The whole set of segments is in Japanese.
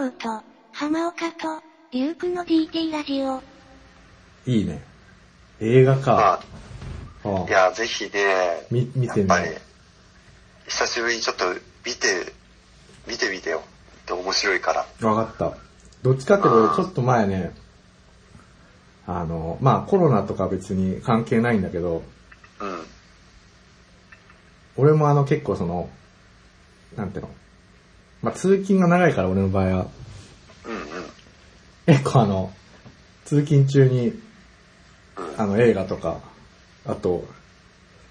郎と、浜岡と、リュウクの DT ラジオ。いいね。映画まか。あ、ああいや、ぜひね、み見てみやっぱり、久しぶりにちょっと見て、見てみてよ。面白いから。わかった。どっちかっていうと、ちょっと前ね、あの、まあコロナとか別に関係ないんだけど、うん。俺もあの結構その、なんていうの、まあ通勤が長いから俺の場合は、うんうん。結構あの、通勤中に、うんあの映画とか、あと、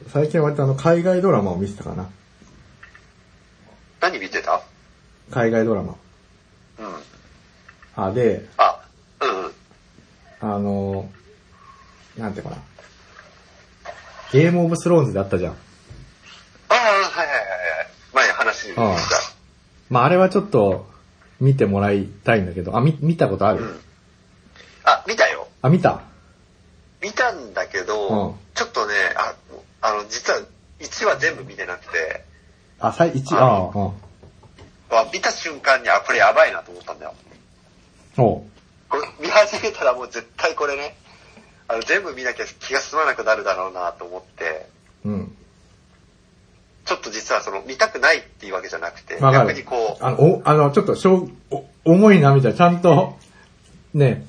最近割とあの海外ドラマを見てたかな。何見てた？海外ドラマ。うん。あ、で、あ、うんうん。あの、なんていうかな。ゲームオブスローンズであったじゃん。ああ、はいはいはいはい。前話に出てああまああれはちょっと見てもらいたいんだけど、あ、み、見たことある、た。うん。あ、見たよ。あ、見た？見たんだけど、うんちょっとね、あ、あの、実は1話全部見てなくて、あ、最、一、あああ、うん。あ見た瞬間に、あ、これやばいなと思ったんだよ。おうこれ見始めたらもう絶対これね、あの全部見なきゃ気が済まなくなるだろうなと思って、うん。ちょっと実はその見たくないっていうわけじゃなくて、逆にこう、あの、お、あの、ちょっと、しょ重いな、みたいな。ちゃんと、ね、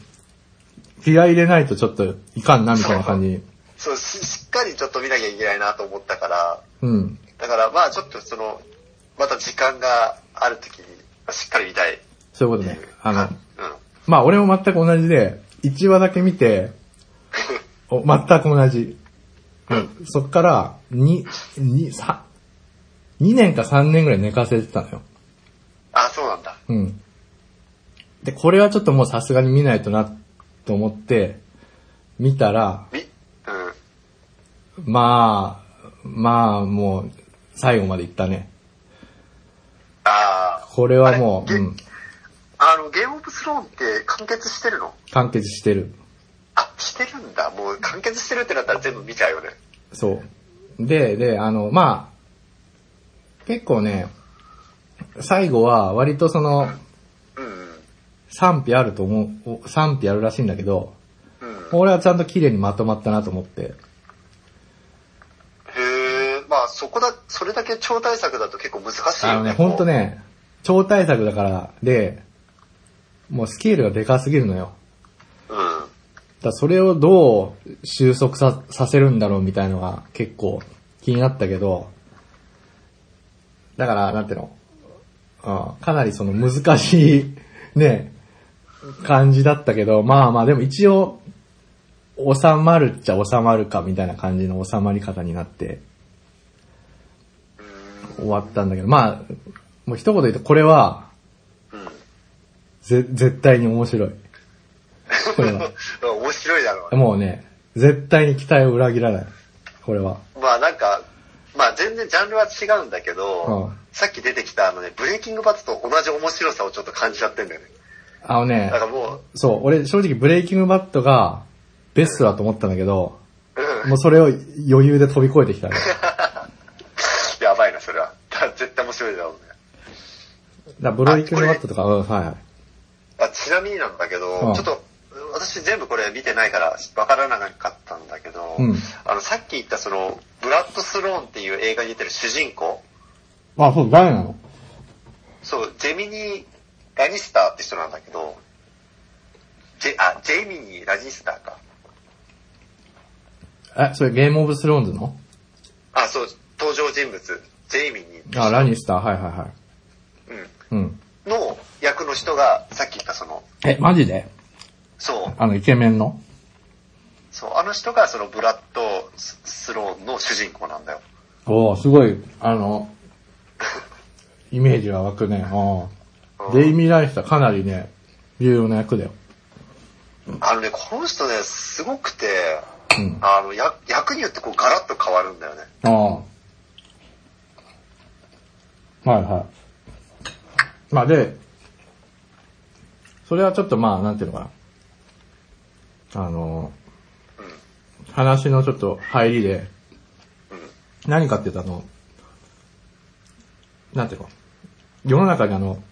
気合い入れないとちょっといかんな、みたいな感じ。そうし、しっかりちょっと見なきゃいけないなと思ったから、うん。だからまあちょっとその、また時間がある時にしっかり見たい。そういうことね。あの、うん。まあ俺も全く同じで、1話だけ見て、お全く同じ。うんそっから、2、2、3、2年か3年ぐらい寝かせてたのよ。あ、そうなんだ。うん。で、これはちょっともうさすがに見ないとな、と思って、見たら、み、うん。まあ、まあ、もう、最後まで行ったね。ああ。これはもう、うん、あの、ゲームオブスローンって完結してるの？完結してる。あ、してるんだ。もう完結してるってなったら全部見ちゃうよね。そう。で、で、あの、まあ、結構ね、最後は割とその、うんうん。賛否あると思う、お賛否あるらしいんだけど、うん。俺はちゃんと綺麗にまとまったなと思って。へえ、まあそこだ、それだけ超大作だと結構難しいよね。あのね、ほんとね、超大作だから、で、もうスケールがでかすぎるのよ。こう。うん。だそれをどう収束ささせるんだろうみたいのが結構気になったけど、だから、なんていうの、うん、かなりその難しい ね、感じだったけど、まあまあでも一応、収まるっちゃ収まるかみたいな感じの収まり方になって終わったんだけど、まあ、もう一言言うとこれは、うん。ぜ、絶対に面白い。これは。面白いだろうね。もうね、絶対に期待を裏切らない。これは。まあなんか、まあ全然ジャンルは違うんだけど、うんさっき出てきたあのね、ブレイキングバットと同じ面白さをちょっと感じちゃってんだよね。あのねだか、らもう、そう、俺正直ブレイキングバットがベストだと思ったんだけど、うん。もうそれを余裕で飛び越えてきたね。やばいな、それは。だ 絶対面白いだろうね。だブレイキングバットとか、うん、はいはい。あちなみになんだけど、うんちょっと、私全部これ見てないからわからなかったんだけど、うんあの、さっき言ったその、ブラッドスローンっていう映画に出てる主人公、あ、そう、誰なの？そう、ジェミニー・ラニスターって人なんだけど、ジェ、あ、ジェミニー・ラニスターか。え、それゲームオブスローンズの？あ、そう、登場人物、ジェイミニーあ、ラニスター、はいはいはい。うん。うん。の役の人が、さっき言ったその、え、マジで？そう、あの、イケメンの？そう、あの人がそのブラッド・ススローンの主人公なんだよ。おーすごい、あの、イメージが湧くね。おーデイミー・ライスターかなりね、重要な役だよ。あのね、この人ね、すごくて、うん。あの、や役によってこうガラッと変わるんだよね。ああ。はいはい。まあで、それはちょっとまあ、なんていうのかな。あの、話のちょっと入りで、何かっていうとあの、なんていうの？世の中にあの、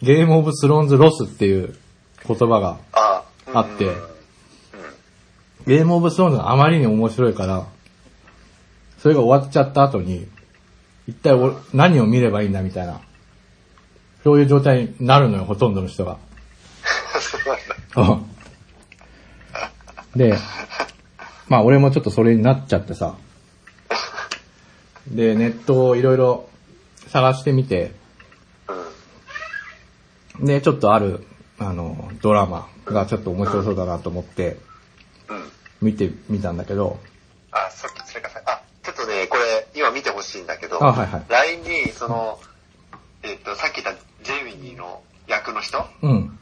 ゲームオブスローンズロスっていう言葉があ、あってうんゲームオブスローンズがあまりに面白いから、それが終わっちゃった後に、一体お何を見ればいいんだみたいな、そういう状態になるのよ、ほとんどの人が。で、まあ俺もちょっとそれになっちゃってさ。で、ネットをいろいろ探してみて、うん。で、ちょっとある、あの、ドラマがちょっと面白そうだなと思って、うん。見てみたんだけど、あ、そ、それかさ、あ、ちょっとね、これ、今見てほしいんだけど、あはいはい LINE に、その、えっと、さっき言ったジェイミニーの役の人？うん。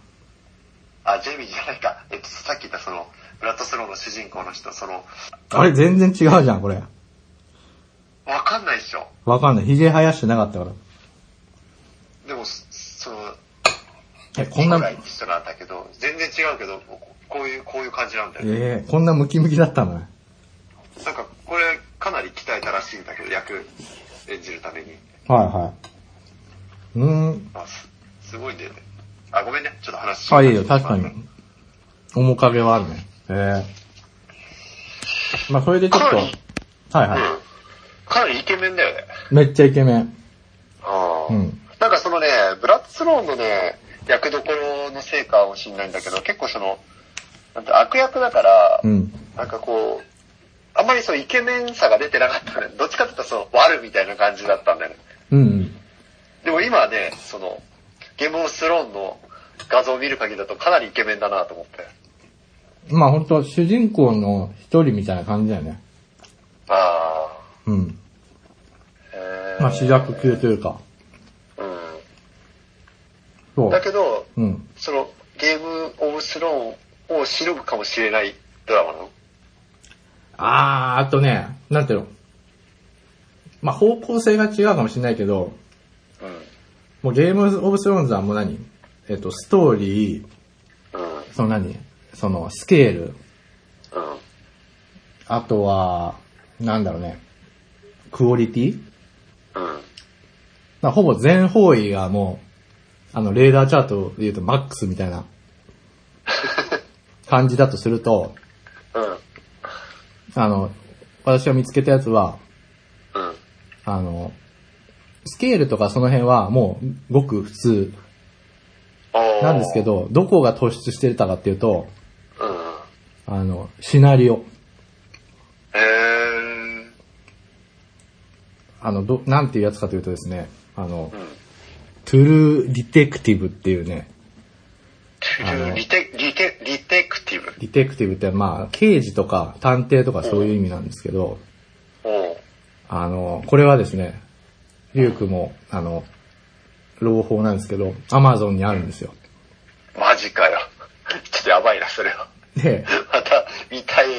あ、ジェイミニーじゃないか。えっと、さっき言ったその、ブラッドスローの主人公の人、その、あれ全然違うじゃん、これ。わかんないっしょ。わかんない。髭生やしてなかったから。でも、そその、え、こんなニコ、ライって人なんだけど、全然違うけど、ここういう、こういう感じなんだよね。ええこんなムキムキだったの？ね。なんか、これ、かなり鍛えたらしいんだけど、役演じるために。はいはい。うーん。あすすごいんだよね。あ、ごめんね。ちょっと話しあ、いいよ、確かに。面影はあるね。ええまあ、それでちょっと、はいはい。うん。かなりイケメンだよね。めっちゃイケメン。ああうん。なんかそのね、ブラッドスローンのね、役どころのせいかもしれないんだけど、結構その、なんて悪役だから、うん。なんかこう、あんまりそうイケメンさが出てなかったね。どっちかっていうとその悪みたいな感じだったんだよね。うんうん。でも今はね、その、ゲームオブスローンの画像を見る限りだとかなりイケメンだなと思って。まあ本当主人公の一人みたいな感じだよね。あうん。あ。へーまあ主役級というか。うそん。だう。けど、うん。その、ゲームオブスローンをしのぐかもしれないドラマなの？あー、あとね、なんていうの？まあ方向性が違うかもしれないけど、うん。もうゲームオブスローンズはもう何？えっと、ストーリー、うん。その何？そのスケール、うん。あとは、なんだろうね、クオリティ？うん。まあほぼ全方位がもう、あの、レーダーチャートで言うとマックスみたいな 感じだとすると、うん。あの、私が見つけたやつは、うん。あの、スケールとかその辺はもうごく普通なんですけ。ど、どこが突出してたかっていうと、うん。あの、シナリオ。へー。あの、ど、なんていうやつかというとですね、あのう、ん。 True Detective っていうね、あのリテ、リテ、リテクティブ？ detective ってまあ、刑事とか探偵とかそういう意味なんですけど、あの、これはですね、リュウクも、あの、朗報なんですけど、アマゾンにあるんですよ。マジかよ。ちょっとやばいな、それは。で、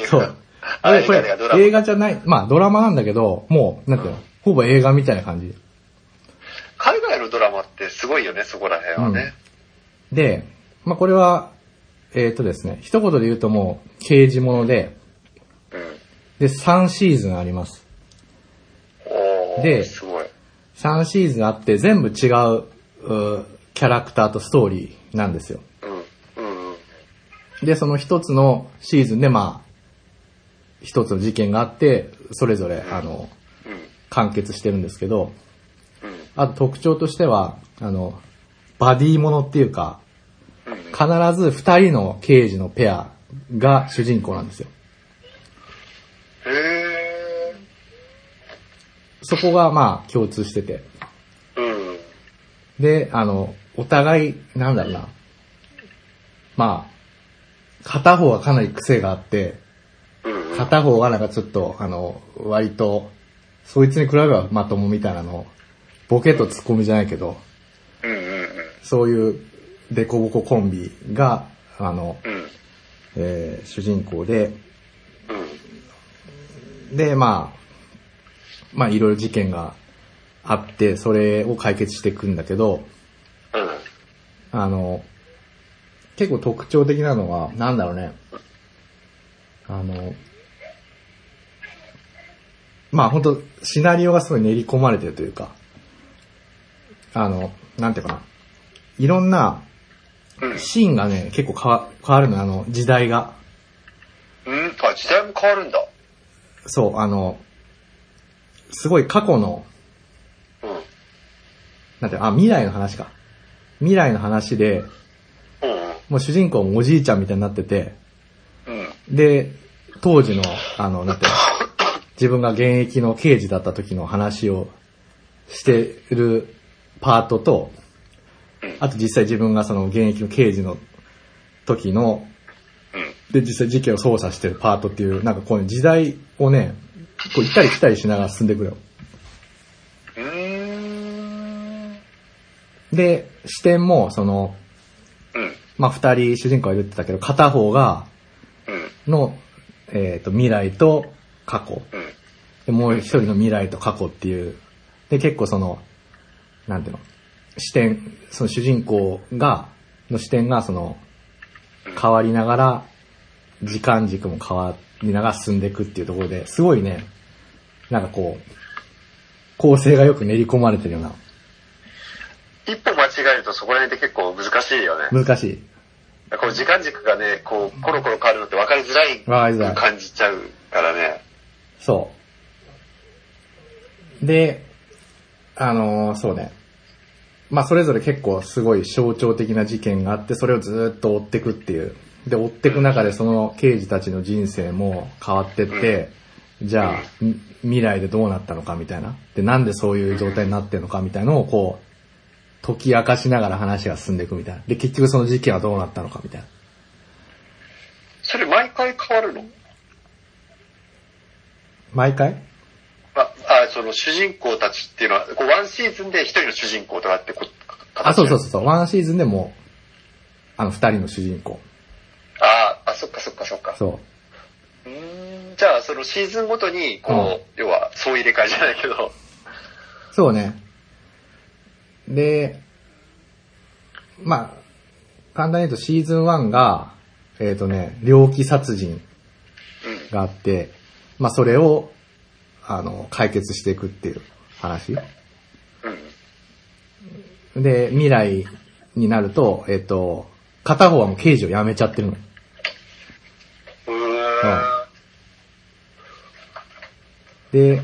映画。そう。ああれ、これ映画じゃない、まあドラマなんだけど、もう、なんていうの、ほぼ映画みたいな感じ。海外のドラマってすごいよね、そこら辺はね。で、まあこれは、えっ、とですね、一言で言うともう、刑事もので、うん。で、3シーズンあります。おーですごい。3シーズンあって、全部違う、うキャラクターとストーリーなんですよ。うん。うんうん。で、その一つのシーズンで、まあ、一つの事件があって、それぞれ、あの、うん。完結してるんですけど、うん。あと特徴としては、あの、バディものっていうか、うん。必ず二人の刑事のペアが主人公なんですよ。へそこがまあ共通してて。で、あの、お互い、なんだろうな。まあ、片方はかなり癖があって、うん。片方はなんかちょっと、あの、割と、そいつに比べばまともみたいなのを、ボケとツッコミじゃないけど、うんうんうん。そういうデコボココンビが、あの、うん。えー主人公で、うん。で、まあ、まあいろいろ事件があって、それを解決していくんだけど、うん。あの、結構特徴的なのは、なんだろうね。あの、まあ本当シナリオがすごい練り込まれてるというか、あの、なんていうかな。いろんなうん。シーンがね、結構変わ変わるのよあの、時代が。うん？あ、時代も変わるんだ。そう、あの、すごい過去の、うん。なんてあ、未来の話か。未来の話で、うん。もう主人公もおじいちゃんみたいになってて、うん。で、当時の、あの、なんて自分が現役の刑事だった時の話をしてるパートと、あと実際自分がその現役の刑事の時の、うん。で、実際事件を捜査してるパートっていう、なんかこういう時代をね、結構行ったり来たりしながら進んでくるよ。で、視点も、その、うん。まあ、二人主人公が言ってたけど、片方が、うん。の、えっ、と、未来と過去。うん。で、もう一人の未来と過去っていう。で、結構その、なんていうの、視点、その主人公が、の視点がその、変わりながら、時間軸も変わりながら進んでいくっていうところで、すごいね、なんかこう、構成がよく練り込まれてるような、一歩間違えるとそこら辺って結構難しいよね。難しい。こう時間軸がね、こう、コロコロ変わるのって分かりづらい感じちゃうからね。そう。で、あのーそうね。まあ、それぞれ結構すごい象徴的な事件があって、それをずっと追ってくっていう。で、追ってく中でその刑事たちの人生も変わってって、じゃあ、未来でどうなったのかみたいな。で、なんでそういう状態になってるのかみたいのをこう、解き明かしながら話が進んでいくみたいな。で、結局その事件はどうなったのかみたいな。それ毎回変わるの？毎回？あ、あ、その主人公たちっていうのは、こうワンシーズンで一人の主人公とかってこあ、そうそうう。そうそう。ワンシーズンでもう、あの、二人の主人公。ああ、そっかそっかそっか。そう。うーんじゃあ、そのシーズンごとに、こう、要は、総入れ替えじゃないけど、そうね。で、まあ、簡単に言うとシーズン1が、えっ、とね、猟奇殺人うん。があって、まあそれを、あの、解決していくっていう話。うん。で、未来になると、えっ、と、片方はもう刑事を辞めちゃってるのよ。うーん。で、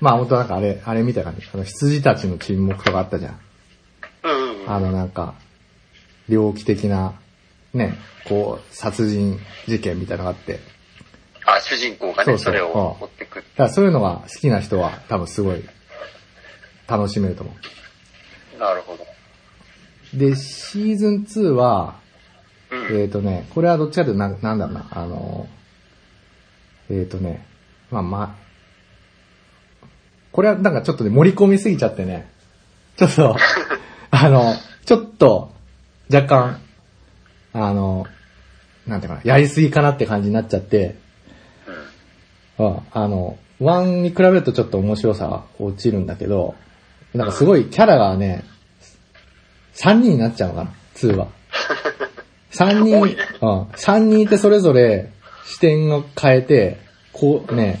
まあ本当なんかあれ、あれみたいな感じ。あの、羊たちの沈黙とかあったじゃん。うん。あのなんか、猟奇的な、ね、こう、殺人事件みたいなのがあって。あ、主人公がね、それを持ってく。だからそういうのが好きな人は多分すごい楽しめると思なるほど。う。で、シーズン2は、うん。えっ、ー、とね、これはどっちかというとな、なんだろうな、あの、えっ、ー、とね、まあまあ、これはなんかちょっとね、盛り込みすぎちゃってね、ちょっと、あの、ちょっと、若干、あの、なんていうかな、やりすぎかなって感じになっちゃって、うん、あの、1に比べるとちょっと面白さが落ちるんだけど、なんかすごいキャラがね、3人になっちゃうのかな、2は。3人、うん、3人いてそれぞれ視点を変えて、こうね、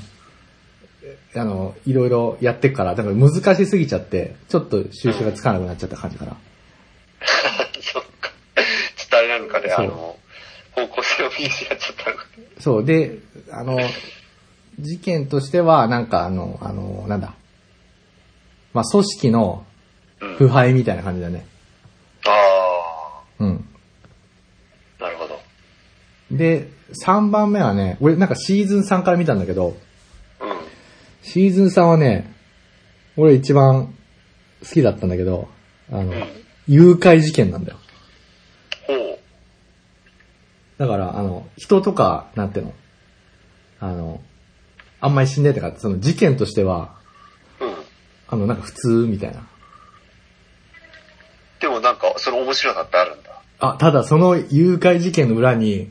あの、いろいろやってくから、だから難しすぎちゃって、ちょっと収集がつかなくなっちゃった感じかな。そっか。ちょっとあれなのかね、あの、方向性を見失っちゃったのか。そう、で、あの、事件としては、なんかあの、あの、なんだ。まあ、組織のうん。腐敗みたいな感じだね。あうん。あ、なるほど。で、3番目はね、俺なんかシーズン3から見たんだけど、うん。シーズン3はね、俺一番好きだったんだけど、あの、誘拐事件なんだよ。ほう。だから、あの、人とか、なんていうのあの、あんまり死んでたから、その事件としては、うん。あの、なんか普通みたいな。でもなんか、その面白さってあるんだ。あ、ただその誘拐事件の裏に、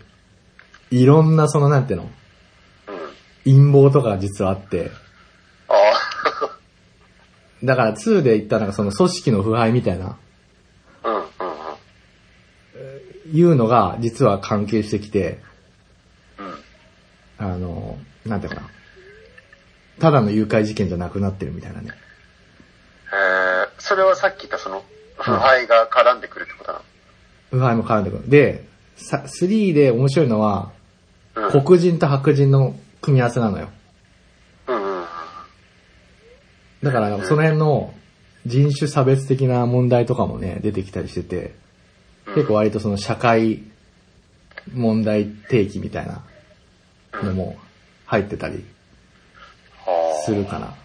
いろんなその、なんていうのうん。陰謀とかが実はあって、あだから2で言ったなんかその組織の腐敗みたいな、あ。うん、うん、うん。いうのが実は関係してきて、うん。あの、なんていうかな。ただの誘拐事件じゃなくなってるみたいなね。えー、それはさっき言ったその、腐敗が絡んでくるってことな腐敗も絡んでくる。で、さ3で面白いのは、のうん。黒人と白人の組み合わせなのよ。うんうんうん。だから、その辺の人種差別的な問題とかもね、出てきたりしてて、結構割とその社会問題提起みたいなのも入ってたりはあするかな。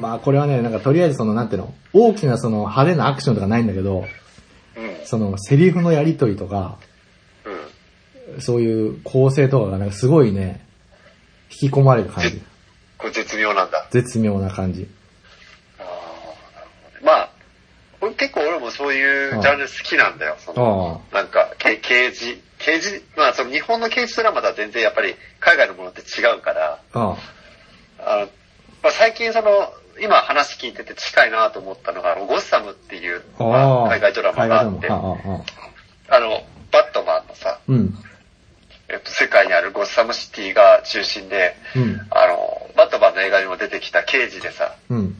まあこれはね、なんかとりあえずその、なんていうの、大きなその派手なアクションとかないんだけど、うん。そのセリフのやりとりとか、うん。そういう構成とかがなんかすごいね、引き込まれる感じ。これ絶妙なんだ。絶妙な感じ。まあ、俺結構俺もそういうジャンル好きなんだよ。そのあなんか、け刑事、刑事、まあその日本の刑事ドラマとは全然やっぱり海外のものって違うから、あ、あまあ、最近その、今話聞いてて近いなと思ったのが、ゴッサムっていう、あ、まあ海外ドラマがあって、あの、バットマンのさ、うん。えっと、世界にあるゴッサムシティが中心で、うん。あの、バットマンの映画にも出てきた刑事でさ、うん。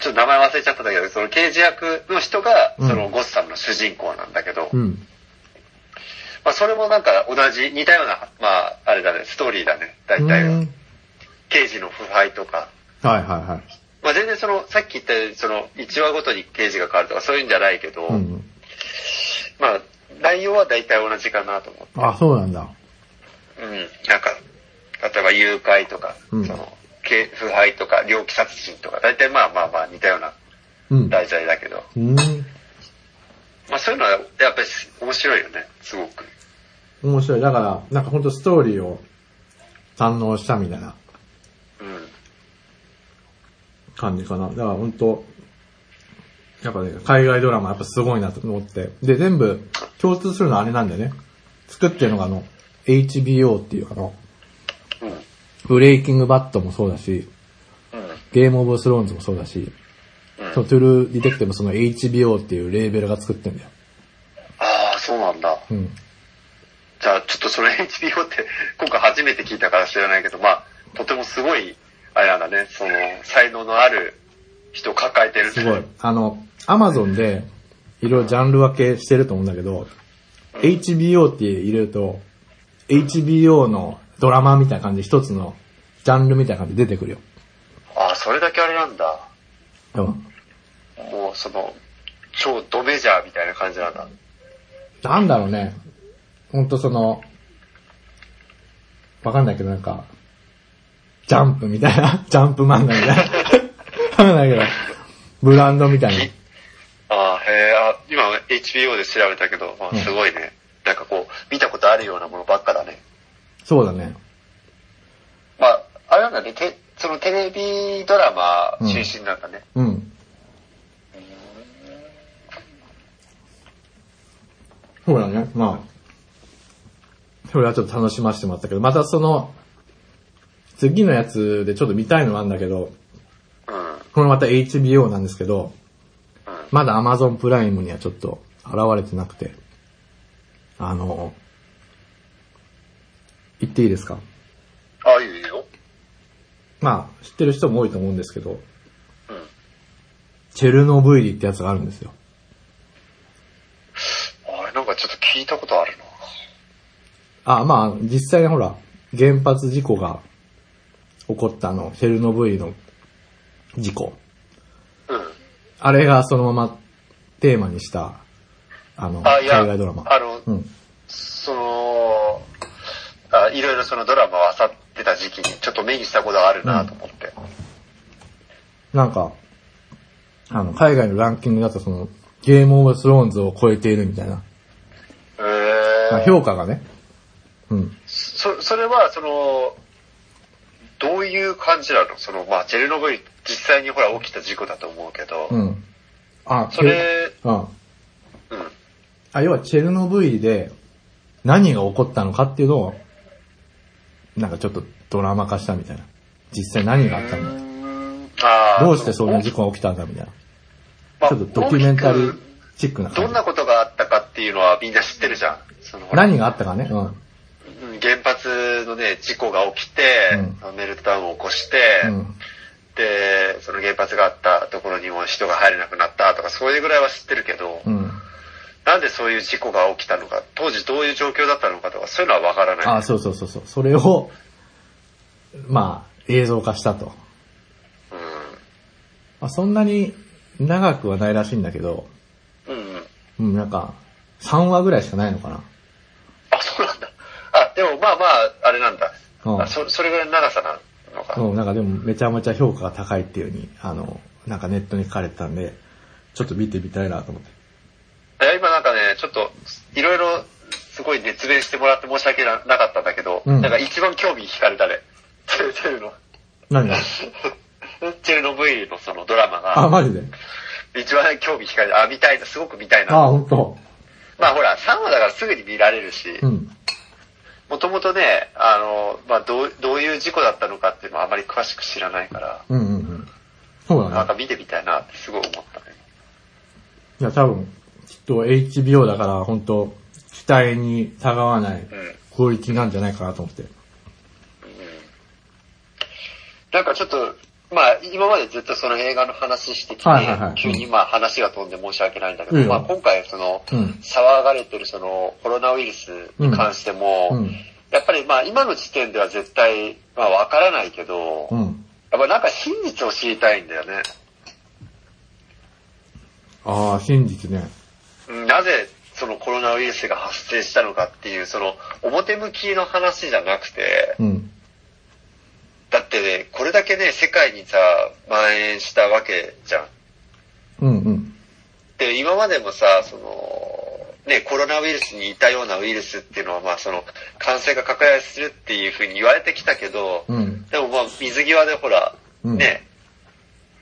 ちょっと名前忘れちゃったんだけど、その刑事役の人が、うんそのゴッサムの主人公なんだけど、うん。まあそれもなんか同じ、似たような、まああれだね、ストーリーだね、大体は。うん刑事の腐敗とか、はいはいはい。まあ全然その、さっき言ったように、その、1話ごとに刑事が変わるとかそういうんじゃないけど、うん。まあ、内容は大体同じかなと思って。あ、そうなんだ。うん。なんか、例えば誘拐とか、うんその、け腐敗とか、猟奇殺人とか、大体まあまあまあ似たようなうん。題材だけど、うん。まあそういうのはやっぱり面白いよね、すごく。面白い。だから、なんかほんとストーリーを堪能したみたいなうん。感じかな。だからほんと、やっぱね、海外ドラマやっぱすごいなと思って。で、全部共通するのはあれなんだよね。作ってるのがあの、HBO っていうあの、うん。ブレイキングバットもそうだし、うん。ゲームオブスローンズもそうだし、うんその True Detective もその HBO っていうレーベルが作ってんだよ。ああ、そうなんだ。うん。じゃあちょっとその HBO って今回初めて聞いたから知らないけど、まあ、とてもすごい、あれなんだね、その、才能のある人を抱えてるすごい。あの、アマゾンで、いろいろジャンル分けしてると思うんだけど、HBO って入れると、HBO のドラマみたいな感じで一つのジャンルみたいな感じで出てくるよ。ああ、それだけあれなんだ。うん。もうその、超ドメジャーみたいな感じなんだ。なんだろうね。ほんとその、わかんないけどなんか、ジャンプみたいな、ジャンプ漫画みたいな。わかんないけど、ブランドみたいな。ああ、へえ、あ、今 HBO で調べたけど、まあ、すごいね。なんかこう、見たことあるようなものばっかだね。そうだね。まあ、あれなんだね、てそのテレビドラマ中心なんだね。うん。そうだね。まあ、それはちょっと楽しませてもらったけど、またその、次のやつでちょっと見たいのがあるんだけど、うん。これまた HBO なんですけど、うん。まだ Amazon プライムにはちょっと現れてなくて、あの、言っていいですか？ああ、いいよ。まあ、知ってる人も多いと思うんですけど、うん。チェルノブイリってやつがあるんですよ。なんかちょっと聞いたことあるな。あ、まあ、実際にほら、原発事故が起こったあの、チェルノブイリの事故。うん。あれがそのままテーマにした、あの、あ、海外ドラマ。あの、うん。その、あいろいろそのドラマを漁ってた時期にちょっと目にしたことがあるなと思って。なんか、あの、海外のランキングだとその、ゲームオブスローンズを超えているみたいな。へまあえ。評価がね。うん。そ、それは、その、どういう感じなの？その、まあ、チェルノブイリ、実際にほら起きた事故だと思うけど、うん。あ、それ、うん。うん。あ、要はチェルノブイリで何が起こったのかっていうのを、なんかちょっとドラマ化したみたいな。実際何があったのあーどうしてそんな事故が起きたんだみたいな。まあちょっとドキュメンタリーチックな感じ。どんなことがあったかっていうのはみんな知ってるじゃん。その何があったかね。うん。うん原発のね、事故が起きて、メルトダウンを起こして、うん。で、その原発があったところにも人が入れなくなったとか、そういうぐらいは知ってるけど、うん。なんでそういう事故が起きたのか、当時どういう状況だったのかとか、そういうのはわからない。あ、そうそうそうそう。それを、まあ、映像化したと。うん。まあ、そんなに長くはないらしいんだけど、うんうん。うん、なんか、3話ぐらいしかないのかな。あ、そうなんだ。あ、でもまあまあ、あれなんだ。うんあそそれぐらいの長さなのか。うん、なんかでもめちゃめちゃ評価が高いっていう風に、あの、なんかネットに書かれてたんで、ちょっと見てみたいなと思って。いや今なんかね、ちょっと、いろいろ、すごい熱弁してもらって申し訳ななかったんだけど、うんなんか一番興味惹かれたね。チェルの、何が？チェルノブイリのそのドラマあ、が、マジで？一番興味惹かれた。あ、見たいな、すごく見たいあ、な。ほんと。まあほら、3話だからすぐに見られるしう、ん。もともとね、あの、まあどう、どういう事故だったのかっていうのはあまり詳しく知らないから、うんうんうん。そうだね。なんか見てみたいなってすごい思ったね。いや、多分、きっと HBO だから、本当期待にたがわないうん。クオリティなんじゃないかなと思って。なんかちょっと、まあ今までずっとその映画の話してきて、はいはいはい急にまあ話が飛んで申し訳ないんだけど、うんまあ今回その、うん。騒がれてるそのコロナウイルスに関しても、うん。やっぱりまあ今の時点では絶対まあわからないけど、うん。やっぱなんか真実を知りたいんだよね。ああ、真実ね。うんなぜそのコロナウイルスが発生したのかっていうその表向きの話じゃなくて、うん。だってね、これだけね、世界にさ、蔓延したわけじゃん。うんうん。で、今までもさ、その、ね、コロナウイルスに似たようなウイルスっていうのは、まあその、感染が拡大するっていうふうに言われてきたけど、うん。でもまあ水際でほら、うんね、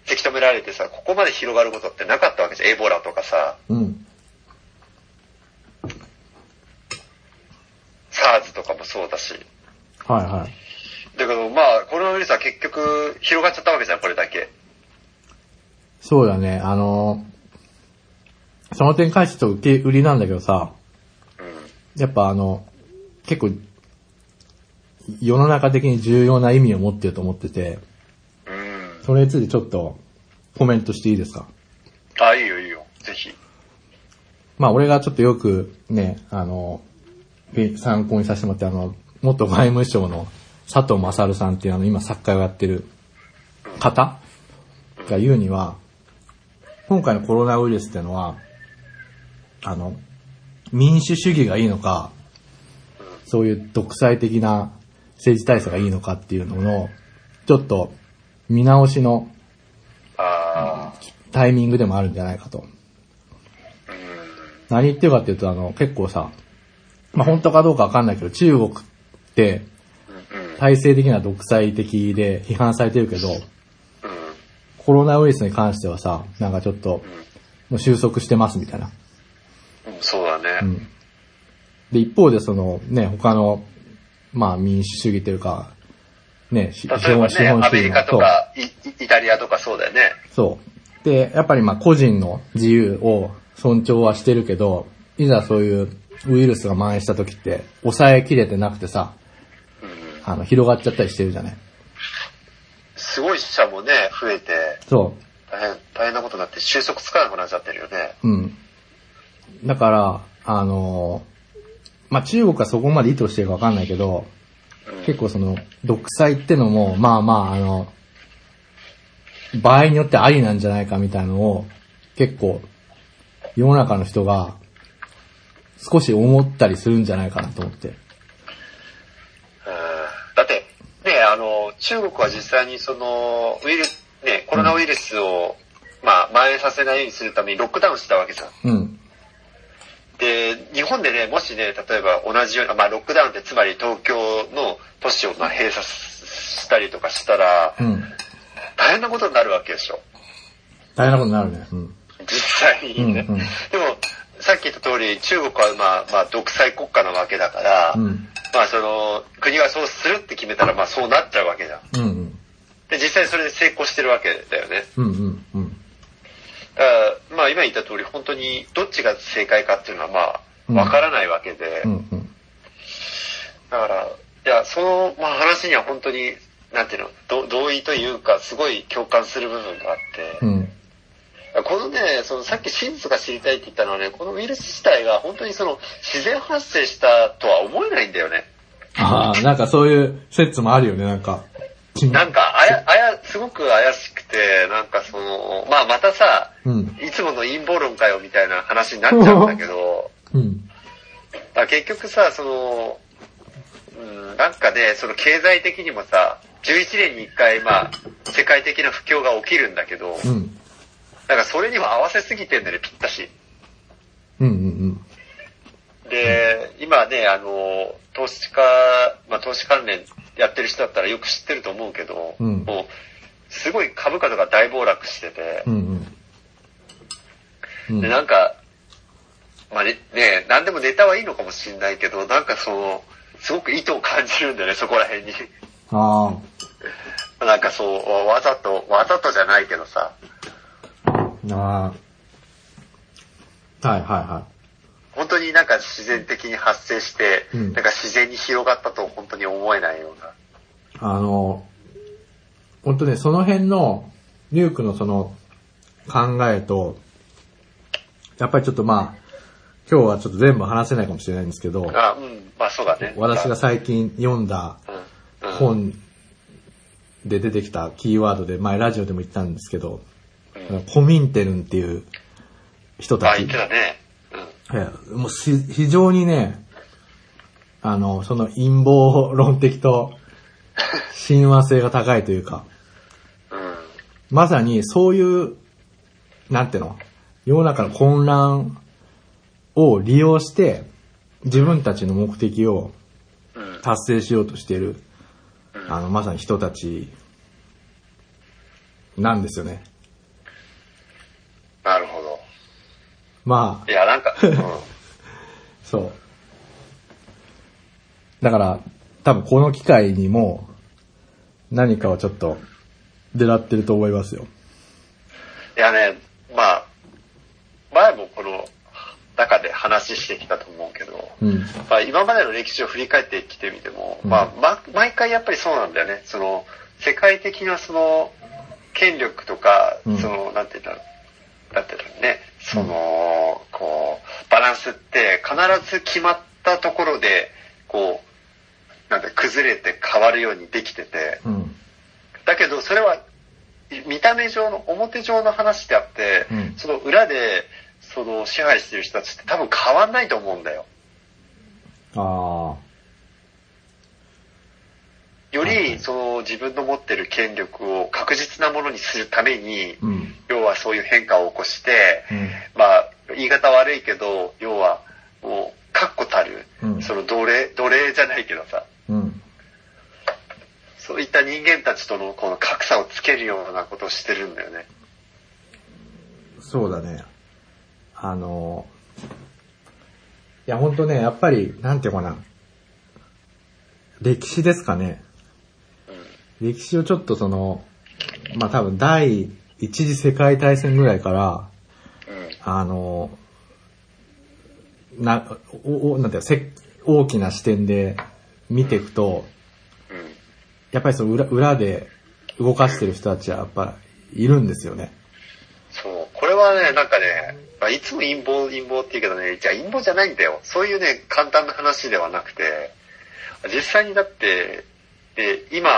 せき止められてさ、ここまで広がることってなかったわけじゃん。エボラとかさ、うん。SARS とかもそうだし。はいはい。だけどまあ、コロナウイルスは結局広がっちゃったわけじゃん、これだけ。そうだね、あのーその点返すと受け売りなんだけどさ、うん。やっぱあの、結構、世の中的に重要な意味を持ってると思ってて、うん。それについてちょっとコメントしていいですか？あ、いいよいいよ。ぜひ。まあ俺がちょっとよくね、あの、べ参考にさせてもらって、あの、元外務省の佐藤勝さんっていうあの、今作家をやってる方が言うには、今回のコロナウイルスっていうのは、あの、民主主義がいいのか、そういう独裁的な政治体制がいいのかっていうのの、ちょっと見直しのタイミングでもあるんじゃないかと。何言ってるかっていうと、あの、結構さ、まあ、本当かどうかわかんないけど、中国って、体制的には独裁的で批判されてるけど、うん。コロナウイルスに関してはさ、なんかちょっと、もう収束してますみたいな。うん。そうだね。うん。で、一方でその、ね、他の、まあ民主主義というか、ね、し例えばね、アメリカとかイ、タリアとかそうだよね。そう。で、やっぱりまあ個人の自由を尊重はしてるけど、いざそういうウイルスが蔓延した時って、抑えきれてなくてさ、うん。あの、広がっちゃったりしてるじゃない。すごい死者もね、増えて、そ大変、大変なことになって収束つかなくなっちゃってるよね。う。うん。だから、あのまあ、中国はそこまで意図してるかわかんないけど、うん。結構その、独裁ってのも、まあまあ、あの、場合によってありなんじゃないかみたいのを、結構、世の中の人が、少し思ったりするんじゃないかなと思って。うんだって、ね、あの、中国は実際にその、ウイルス、ね、コロナウイルスを、まあ、蔓延させないようにするためにロックダウンしたわけじゃん。うん。で、日本でね、もしね、例えば同じような、まあ、ロックダウンってつまり東京の都市をまあ閉鎖したりとかしたら、うん。大変なことになるわけでしょ。大変なことになるね。うん。実際にね。うんうんでも、さっき言った通り、中国はまあ、まあ、独裁国家なわけだから、うん。まあ、その、国がそうするって決めたら、まあ、そうなっちゃうわけじゃん。うんうん。で、実際それで成功してるわけだよね。うんうんうん。だから、まあ、今言った通り、本当に、どっちが正解かっていうのは、まあ、わからないわけで、うんうん。だから、いや、その、まあ、話には本当に、なんていうの、ど同意というか、すごい共感する部分があって、うん。このね、そのさっき真実が知りたいって言ったのはね、このウイルス自体が本当にその自然発生したとは思えないんだよね。ああ、なんかそういう説もあるよね、なんか。なんか、あや、あや、すごく怪しくて、なんかその、まあまたさ、うん。いつもの陰謀論かよみたいな話になっちゃうんだけど、うん。だ結局さ、その、うん、なんかね、その経済的にもさ、11年に1回、まあ、世界的な不況が起きるんだけど、うん。なんかそれにも合わせすぎてんだよね、ぴったし。うんうんで、今ね、あの、投資家、まあ投資関連やってる人だったらよく知ってると思うけど、うんもう、すごい株価とか大暴落しててうん。う、んうん。うんで、なんか、まあね、ね、何でもネタはいいのかもしれないけど、なんかその、すごく意図を感じるんだよね、そこら辺に。あ なんかそう、わざと、わざとじゃないけどさ、あ。ああ。はいはいは本当になんか自然的に発生して、うんなんか自然に広がったと本当に思えないような。い。あの、本当ね、その辺の、リュウクのその、考えと、やっぱりちょっとまあ、今日はちょっと全部話せないかもしれないんですけど、あ、うん、まあそうだね。私が最近読んだ本で出てきたキーワードで、前ラジオでも言ったんですけど、うんコミンテルンっていう人たあ、ち言ってたね。うん。はいもうし非常にね、あの、その陰謀論的と親和性が高いというか、うん。まさにそういう、なんていうの、世の中の混乱を利用して、自分たちの目的をうん。達成しようとしている、うんあの、まさに人たち、なんですよね。なるほど。まあい、や、なんか、うん。そう。だから、多分この機会にも、何かをちょっと、狙ってると思いますよ。いやね、まあ、前もこの中で話してきたと思うけど、うん。まあ、今までの歴史を振り返ってきてみても、うんまあ、ま、毎回やっぱりそうなんだよね。その、世界的なその、権力とか、うんその、なんて言ったら、なんてたらね、その、こう、バランスって必ず決まったところで、こう、なんだ、崩れて変わるようにできてて、うん。だけどそれは見た目上の表上の話であって、うんその裏でその支配してる人たちって多分変わんないと思うんだよ。あよりその自分の持ってる権力を確実なものにするために、あ。うん。要はそういう変化を起こして、うん。まあ言い方悪いけど、要はもう確固たる、うんその奴隷、奴隷じゃないけどさ、うん。そういった人間たちとのこの格差をつけるようなことをしてるんだよね。そうだね。あの、いや、ほんとね、やっぱり、なんていうかな。歴史ですかね。歴史をちょっとその、まあ多分第一次世界大戦ぐらいから、うん。あの、な、お、おなんていうのせ大きな視点で見ていくと、うん。やっぱりその裏裏で動かしてる人たちはやっぱいるんですよね。そう。これはね、なんかね、まあ、いつも陰謀、陰謀って言うけどね、じゃあ陰謀じゃないんだよ。そういうね、簡単な話ではなくて、実際にだって、で今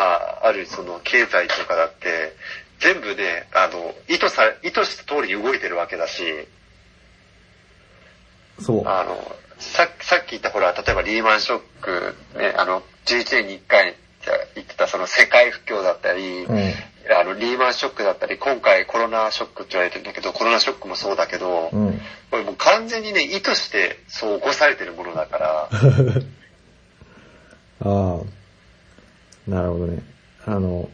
あるその経済とかだって、全部ね、あの、意図さ、意図した通りに動いてるわけだし、そう。あの、ささっき言ったほら、例えばリーマンショック、ね、あの、11年に1回言ってたその世界不況だったり、うん。あの、リーマンショックだったり、今回コロナショックって言われてるんだけど、コロナショックもそうだけど、うん。これもう完全にね、意図してそう起こされてるものだから、ああ。なるほどね。あの、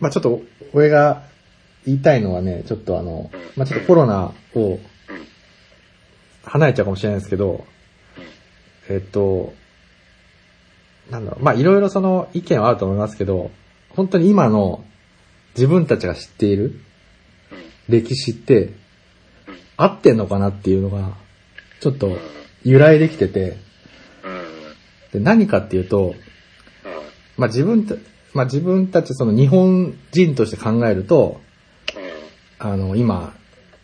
まあちょっと、俺が言いたいのはね、ちょっとあの、まあちょっとコロナを、離れちゃうかもしれないですけど、えっと、なんだろう、まあいろいろその意見はあると思いますけど、本当に今の自分たちが知っている歴史って合ってんのかなっていうのが、ちょっと由来できてて、で何かっていうと、まあ自分た、まあ自分たちその日本人として考えると、あの、今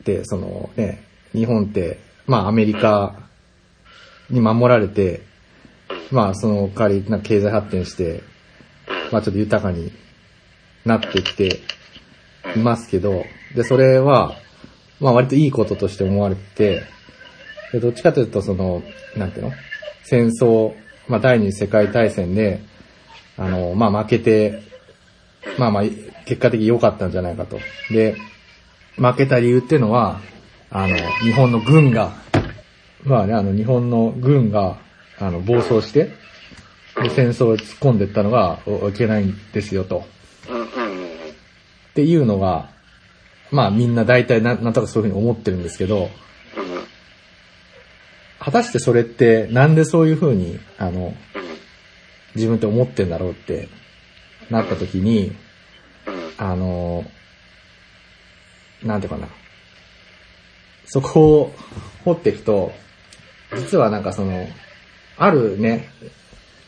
って、そのね、日本って、まあアメリカに守られて、まあその代わり、な経済発展して、まあちょっと豊かになってきていますけど、で、それは、まあ割といいこととして思われてて、でどっちかというとその、なんていうの？戦争、まあ第二次世界大戦で、あの、まあ負けて、まあまあ、結果的に良かったんじゃないかと。で、負けた理由っていうのは、あの、日本の軍が、まあね、あの、日本の軍が、あの、暴走して、で戦争を突っ込んでいったのがいけないんですよと。っていうのが、まあみんな大体ななんとかそういうふうに思ってるんですけど、果たしてそれってなんでそういうふうに、あの、自分って思ってんだろうってなった時に、あの、なんていうかな。そこを掘っていくと、実はなんかその、あるね、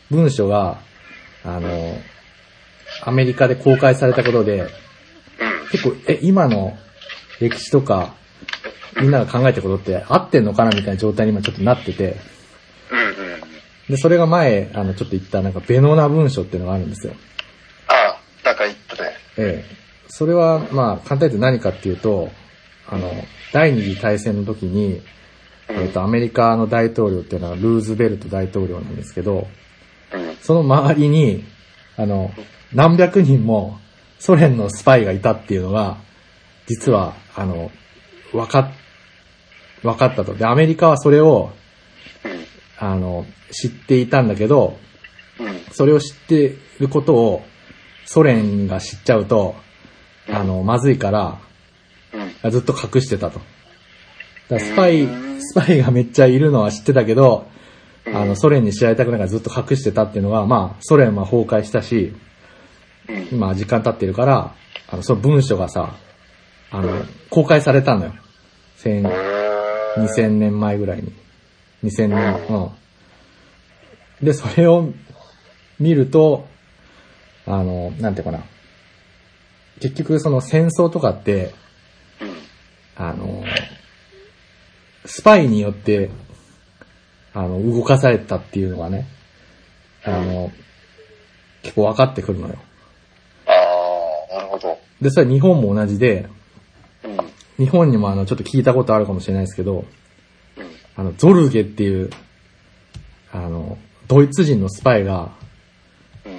文書が、あの、アメリカで公開されたことで、結構、え、今の歴史とか、みんなが考えてることって合ってんのかなみたいな状態に今ちょっとなってて、で、それが前、あの、ちょっと言ったなんかベノナ文書っていうのがあるんですよ。ああ、なんか言ったね。ええ。それは、まあ、簡単に言って何かっていうと、あの、第二次大戦の時に、うんえっと、アメリカの大統領っていうのはルーズベルト大統領なんですけど、うん。その周りに、あの、何百人もソ連のスパイがいたっていうのが、実は、あの、わかっ、わかったと。で、アメリカはそれを、あの、知っていたんだけど。それを知ってることをソ連が知っちゃうと、あの、まずいから、うん。ずっと隠してたと。スパイ、スパイがめっちゃいるのは知ってたけど、あの、ソ連に知られたくないからずっと隠してたっていうのは、まあ、ソ連は崩壊したし、うん。今時間経ってるから、あの、その文書がさ、あの、公開されたのよ。千2000年前ぐらいに。2000年、うん。で、それを見ると、あの、なんていうかな。結局その戦争とかって、うん。あの、スパイによって、あの、動かされたっていうのがね、あの、結構分かってくるのよ。ああ、なるほど。で、それは日本も同じで、うん。日本にもあの、ちょっと聞いたことあるかもしれないですけど、うん。あの、ゾルゲっていう、あの、ドイツ人のスパイが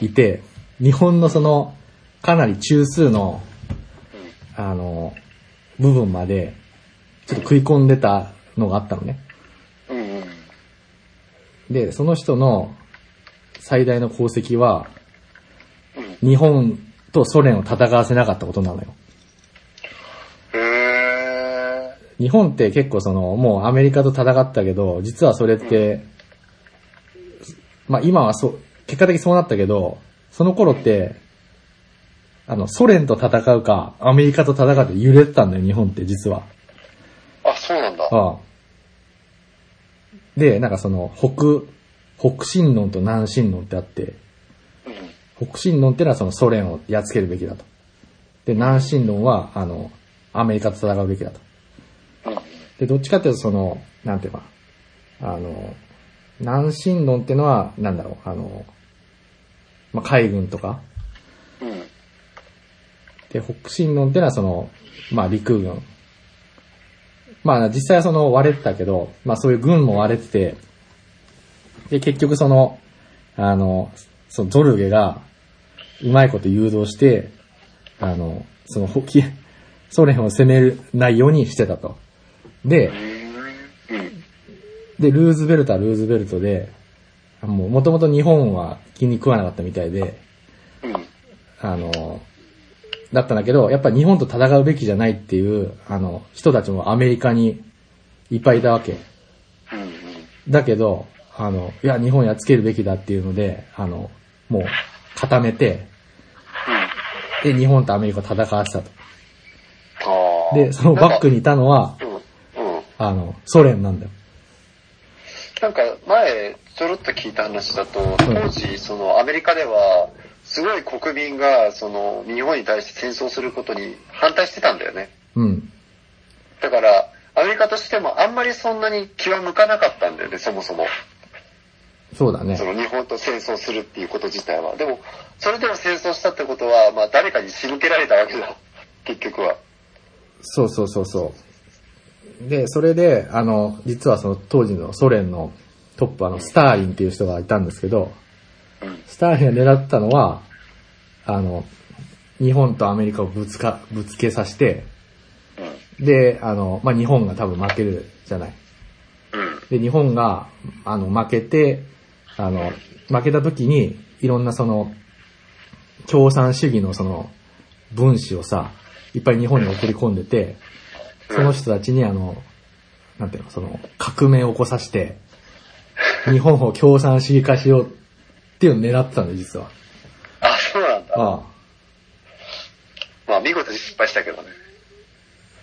いて、日本のその、かなり中数の、あの、部分まで、ちょっと食い込んでたのがあったのね。で、その人の最大の功績は、うん。日本とソ連を戦わせなかったことなのよ。日本って結構その、もうアメリカと戦ったけど、実はそれって、まあ今はそう、結果的にそうなったけど、その頃って、あの、ソ連と戦うか、アメリカと戦うって揺れてたんだよ、日本って実は。あ、そうなんだ。ああで、なんかその、北、北進論と南進論ってあって、うん。北進論ってのはそのソ連をやっつけるべきだと。で、南進論は、あの、アメリカと戦うべきだと。うん。で、どっちかっていうとその、なんていうか、あの、南進論ってのは、なんだろう、あの、まあ、海軍とか、うん。で、北進論ってのはその、まあ、陸軍。まあ、実際はその割れてたけど、まあ、そういう軍も割れてて、で、結局その、あの、そのゾルゲが、うまいこと誘導して、あの、その、ソ連を攻めないようにしてたと。で、うん。で、ルーズベルトはルーズベルトで、あもう、もともと日本は気に食わなかったみたいで、うん。あの、だったんだけど、やっぱ日本と戦うべきじゃないっていう、あの、人たちもアメリカにいっぱいいたわけ。うん。だけど、あの、いや、日本やっつけるべきだっていうので、あの、もう、固めて、で、日本とアメリカを戦わせたと。で、そのバックにいたのは。あの、ソ連なんだよ。なんか前、ちょろっと聞いた話だと、当時、そのアメリカでは、すごい国民が、その、日本に対して戦争することに反対してたんだよね。うん。だから、アメリカとしてもあんまりそんなに気は向かなかったんだよね、そもそも。そうだねそ。の日本と戦争するっていうこと自体は。でも、それでも戦争したってことは、まあ誰かに仕向けられたわけだ。結局は。そうそうそうそう。で、それで、あの、実はその当時のソ連のトップ、あの、スターリンっていう人がいたんですけど、スターリンが狙ったのは、あの、日本とアメリカをぶつか、ぶつけさせて、で、あの、まあ、日本が多分負けるじゃない。で、日本が、あの、負けて、あの、負けた時に、いろんなその、共産主義のその、分子をさ、いっぱい日本に送り込んでて、その人たちにあの、なんていうの、その、革命を起こさせて、日本を共産主義化しようっていうのを狙ってたんだよ、実は。あ、そうなんだ。ああ。まあ見事に失敗したけどね。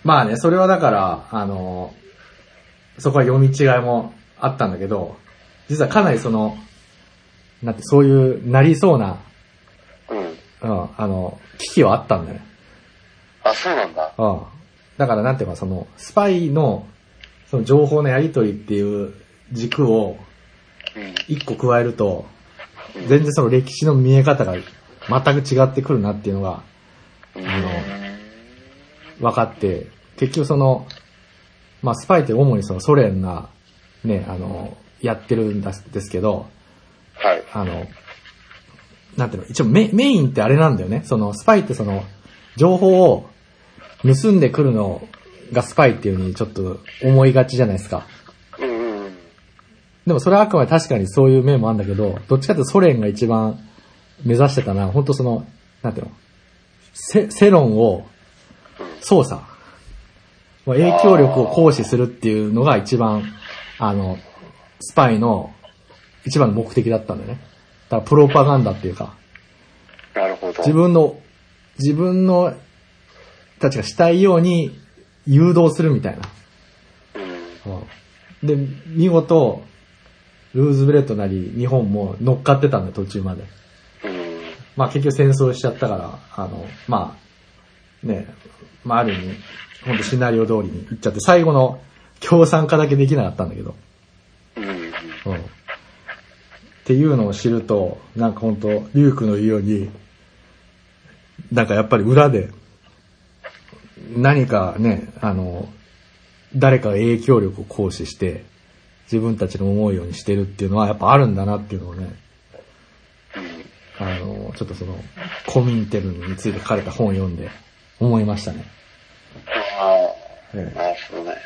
まあね、それはだから、あの、そこは読み違いもあったんだけど、実はかなりその、なんて、そういう、なりそうな、うん。うん、あの、危機はあったんだよね。あ、そうなんだ。うん。だからなんていうか、その、スパイの、その情報のやり取りっていう軸をうん。一個加えると、全然その歴史の見え方が全く違ってくるなっていうのがうん。あの分かって、結局その、まあスパイって主にそのソ連がね、あの、やってるんですですけど、はい。あの、なんていうの、一応メメインってあれなんだよね。そのスパイってその、情報を盗んでくるのがスパイっていう風にちょっと思いがちじゃないですか。うんうん。でもそれはあくまで確かにそういう面もあるんだけど、どっちかというとソ連が一番目指してたのは、本当その、なんていうの、世世論を操作。まあ影響力を行使するっていうのが一番、あの、スパイの一番の目的だったんだよね。だからプロパガンダっていうか、なるほど。自分の、自分の、たちがしたいように誘導するみたいな。うん。うんで、見事、ルーズベルトなり日本も乗っかってたんだよ、途中まで。うん。まあ結局戦争しちゃったから、あの、まあ、ね、まあある意味、ほんとシナリオ通りに行っちゃって、最後の共産化だけできなかったんだけど。うん。うん。っていうのを知ると、なんかほんと、リュウクの言うように、なんかやっぱり裏で、何かね、あの、誰かが影響力を行使して、自分たちの思うようにしてるっていうのはやっぱあるんだなっていうのをね、うん。あの、ちょっとその、コミンテルについて書かれた本を読んで思いましたね。あえあ、なるほどね。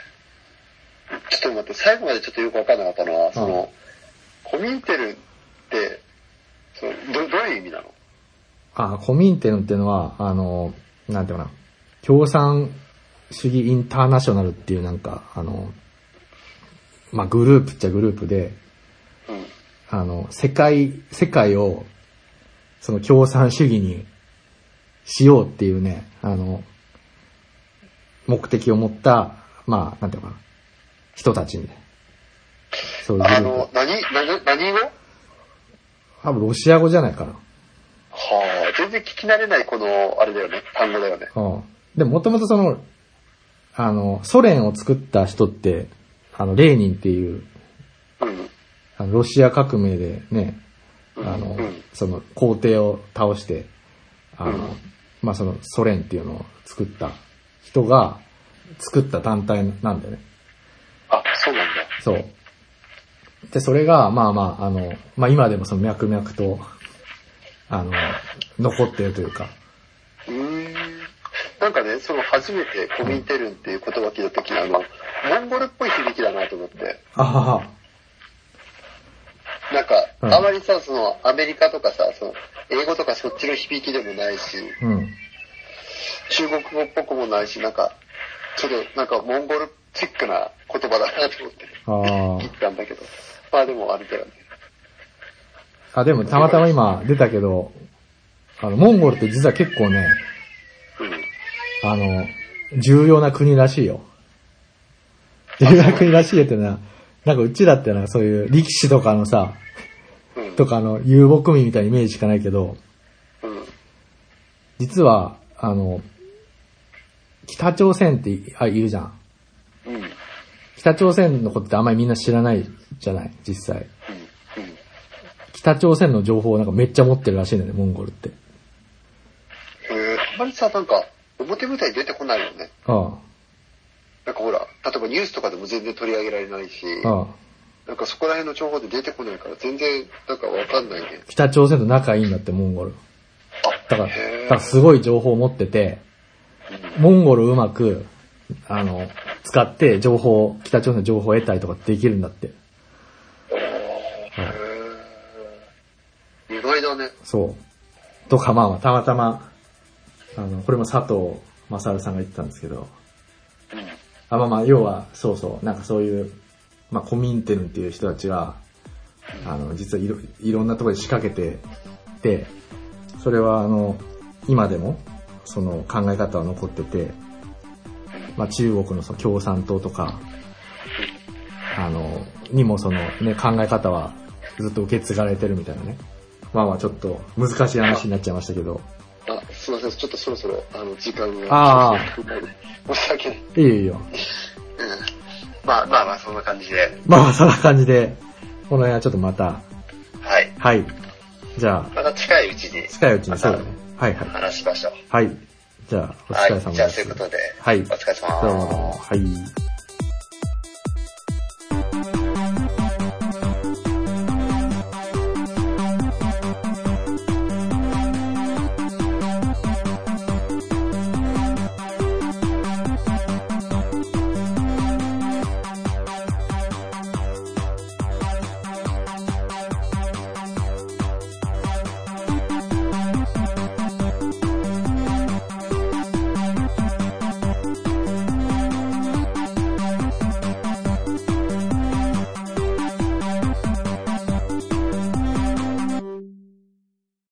ちょっと待って、最後までちょっとよくわかんなかったのは、その、コミンテルって、そのどどういう意味なの？あ、コミンテルっていうのは、あの、なんていうかな、共産主義インターナショナルっていうなんか、あの、まあ、グループっちゃグループで、うん。あの、世界、世界を、その共産主義にしようっていうね、あの、目的を持った、まあ、なんていうのかな、人たちにね。そういう。あの、何、何、何語多分ロシア語じゃないかな。はあ、全然聞き慣れないこの、あれだよね、単語だよね。うん。でも、もともとその、あの、ソ連を作った人って、あの、レーニンっていう、うん。あのロシア革命でね、うんあの、うんその皇帝を倒して、あの、うんまあ、そのソ連っていうのを作った人が作った団体なんだよね。あ、そうなんだ。そう。で、それが、まあまあ、あの、まあ今でもその脈々と、あの、残ってるというか、うーん。なんかね、その初めてコミンテルンっていう言葉聞いた時にあの、モンゴルっぽい響きだなと思って。あはは、なんか、うんあまりさ、その、アメリカとかさ、その、英語とかそっちの響きでもないし、うん。中国語っぽくもないし、なんか、ちょっとなんかモンゴルチックな言葉だなと思ってあ言ったんだけど。まあでもあれだよね。あ。あ、でもたまたま今出たけど、あの、モンゴルって実は結構ね、うん。あの、重要な国らしいよ。重要な国らしいよってのは、なんかうちだってのはそういう力士とかのさ、うん。とかの遊牧民みたいなイメージしかないけど、うん。実は、あの、北朝鮮っていあいるじゃん。北朝鮮のことってあんまりみんな知らないじゃない、実際。うん。北朝鮮の情報をなんかめっちゃ持ってるらしいんだよね、モンゴルって。えー、あんまりさ、なんか、表舞台に出てこないよね。あなんかほら、例えばニュースとかでも全然取り上げられないし、あ、ああ。なんかそこら辺の情報で出てこないから全然なんかわかんないね。北朝鮮と仲いいんだって、モンゴル。あ、だから、だからすごい情報を持ってて、モンゴルをうまく、あの、使って情報、北朝鮮の情報を得たりとかできるんだって。へー意外だね。そう。とか、まあまあ、たまたま、あの、これも佐藤正さんが言ってたんですけど、うん。あ、まあまあ、要は、そうそう、なんかそういう、まあ、コミンテルンっていう人たちが、あの、実はいろ、いろんなところで仕掛けてて、それはあの、今でも、その考え方は残ってて、まあ、中国のその共産党とか、あの、にもそのね、考え方はずっと受け継がれてるみたいなね。まあまあちょっと難しい話になっちゃいましたけど。あ、すいません。ちょっとそろそろ、あの、時間が。あ申し訳ない。いいよいいよ。うん。まあまあまあ、そんな感じで。まあまあそんな感じで、この辺はちょっとまた、はい。はい。じゃあ、また近いうちに近いうちにそうだね。はいはい。話しましょう。はい。じゃあ、おはい。疲れ様です。じゃあ、そういうことで。はいお疲れ様どうも。はい。